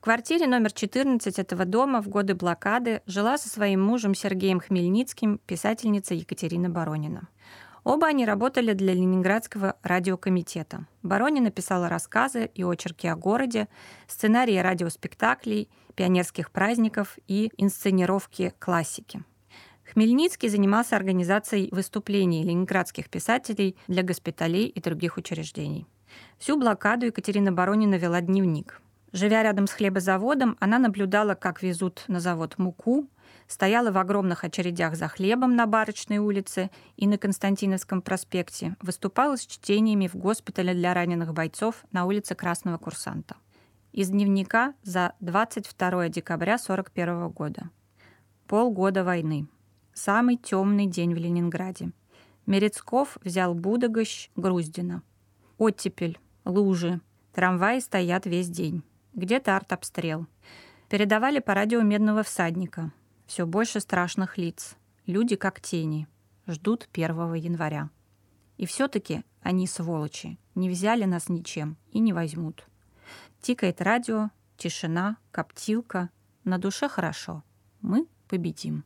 В квартире номер 14 этого дома в годы блокады жила со своим мужем Сергеем Хмельницким писательница Екатерина Баронина. Оба они работали для Ленинградского радиокомитета. Баронина писала рассказы и очерки о городе, сценарии радиоспектаклей, пионерских праздников и инсценировки классики. Хмельницкий занимался организацией выступлений ленинградских писателей для госпиталей и других учреждений. Всю блокаду Екатерина Баронина вела дневник. Живя рядом с хлебозаводом, она наблюдала, как везут на завод муку, стояла в огромных очередях за хлебом на Барочной улице и на Константиновском проспекте, выступала с чтениями в госпитале для раненых бойцов на улице Красного Курсанта. Из дневника за 22 декабря 1941 года. Полгода войны. Самый темный день в Ленинграде. Мерецков взял Будогощ, Груздина. Оттепель, лужи, трамваи стоят весь день. Где-то артобстрел. Передавали по радио «Медного всадника». Все больше страшных лиц. Люди как тени. Ждут 1 января. И все-таки они сволочи. Не взяли нас ничем и не возьмут. Тикает радио, тишина, коптилка. На душе хорошо. Мы победим.